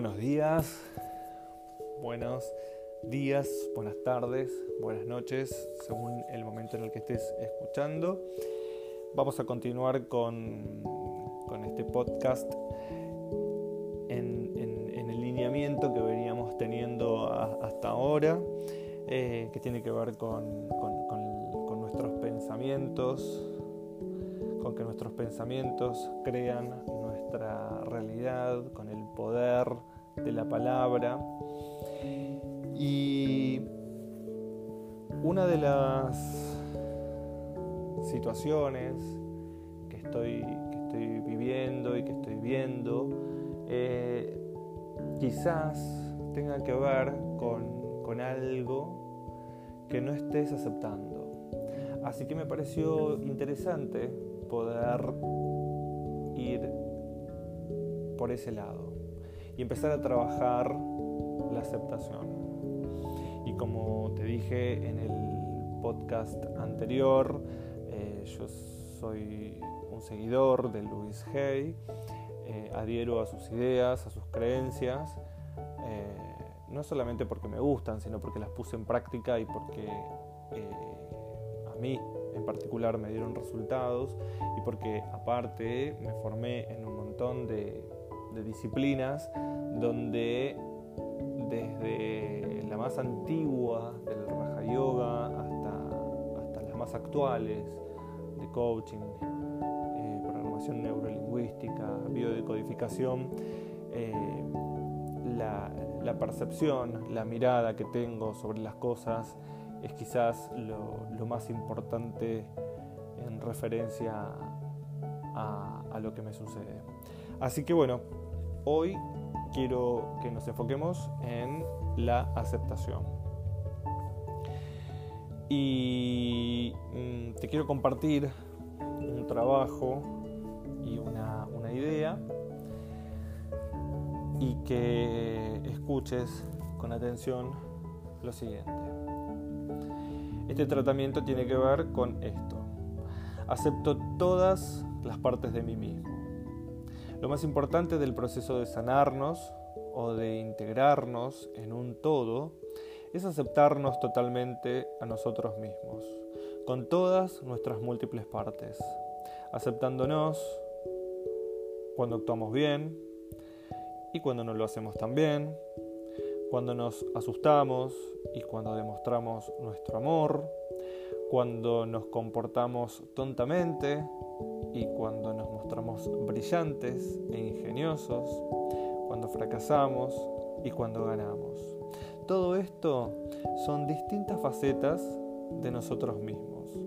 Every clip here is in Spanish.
buenos días, buenos días, buenas tardes, buenas noches, según el momento en el que estés escuchando. Vamos a continuar con, con este podcast en, el lineamiento que veníamos teniendo hasta ahora, eh, que tiene que ver con, con nuestros pensamientos, con que nuestros pensamientos crean realidad, con el poder de la palabra. Y una de las situaciones que estoy, estoy viviendo y que estoy viendo eh, quizás tenga que ver con, con algo que no estés aceptando. Así que me pareció interesante poder ir por ese lado y empezar a trabajar la aceptación. Y como te dije en el podcast anterior, eh, yo soy un seguidor de Louis Hay, eh, adhiero a sus ideas, a sus creencias, eh, no solamente porque me gustan, sino porque las puse en práctica y porque a mí en particular me dieron resultados y porque aparte me formé en un montón de de disciplinas donde desde la más antigua del Raja Yoga hasta, hasta las más actuales de coaching, eh, programación neurolingüística, biodecodificación, eh, la, la, percepción, la mirada que tengo sobre las cosas es quizás lo, lo más importante en referencia a, a lo que me sucede. Así que bueno, Hoy quiero que nos enfoquemos en la aceptación. Y mm, te quiero compartir un trabajo y una, una idea y que escuches con atención lo siguiente. Este tratamiento tiene que ver con esto. Acepto todas las partes de mí mismo lo más importante del proceso de sanarnos o de integrarnos en un todo es aceptarnos totalmente a nosotros mismos, con todas nuestras múltiples partes, aceptándonos cuando actuamos bien y cuando no lo hacemos tan bien, cuando nos asustamos y cuando demostramos nuestro amor, cuando nos comportamos tontamente y cuando nos mostramos brillantes e ingeniosos, cuando fracasamos y cuando ganamos. Todo esto son distintas facetas de nosotros mismos.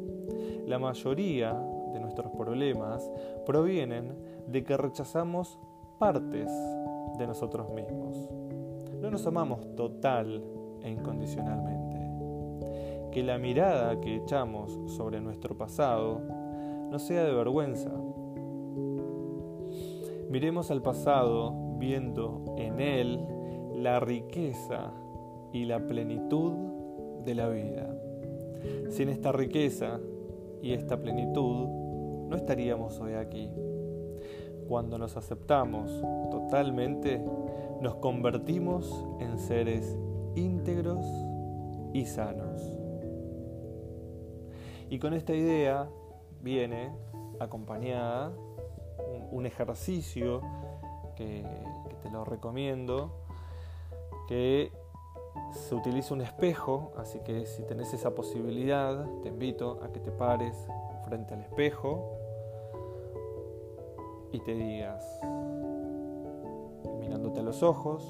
La mayoría de nuestros problemas provienen de que rechazamos partes de nosotros mismos. No nos amamos total e incondicionalmente. Que la mirada que echamos sobre nuestro pasado no sea de vergüenza. Miremos al pasado viendo en él la riqueza y la plenitud de la vida. Sin esta riqueza y esta plenitud, no estaríamos hoy aquí. Cuando nos aceptamos totalmente, nos convertimos en seres íntegros y sanos. Y con esta idea viene acompañada un, ejercicio que, te lo recomiendo, que se utiliza un espejo, así que si tenés esa posibilidad, te invito a que te pares frente al espejo y te digas, mirándote a los ojos,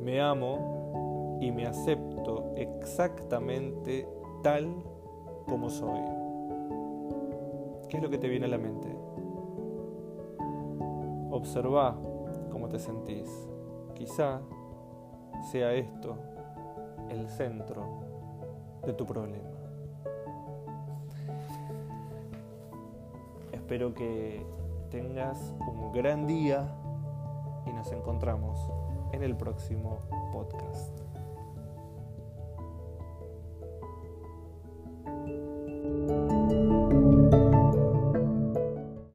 me amo y me acepto exactamente tal como soy. ¿Qué es lo que te viene a la mente? Observa cómo te sentís. Quizá sea esto el centro de tu problema. Espero que tengas un gran día y nos encontramos en el próximo podcast.